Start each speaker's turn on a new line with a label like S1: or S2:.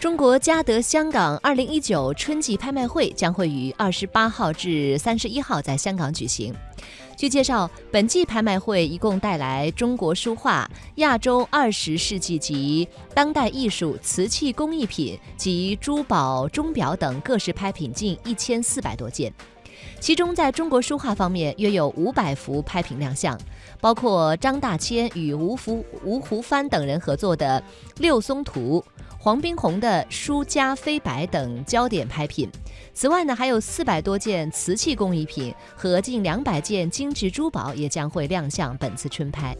S1: 中国嘉德香港二零一九春季拍卖会将会于二十八号至三十一号在香港举行。据介绍，本季拍卖会一共带来中国书画、亚洲二十世纪及当代艺术、瓷器工艺品及珠宝、钟表等各式拍品近一千四百多件。其中，在中国书画方面，约有五百幅拍品亮相，包括张大千与吴福吴湖帆等人合作的《六松图》。黄宾虹的《书家飞白》等焦点拍品，此外呢，还有四百多件瓷器工艺品和近两百件精致珠宝也将会亮相本次春拍。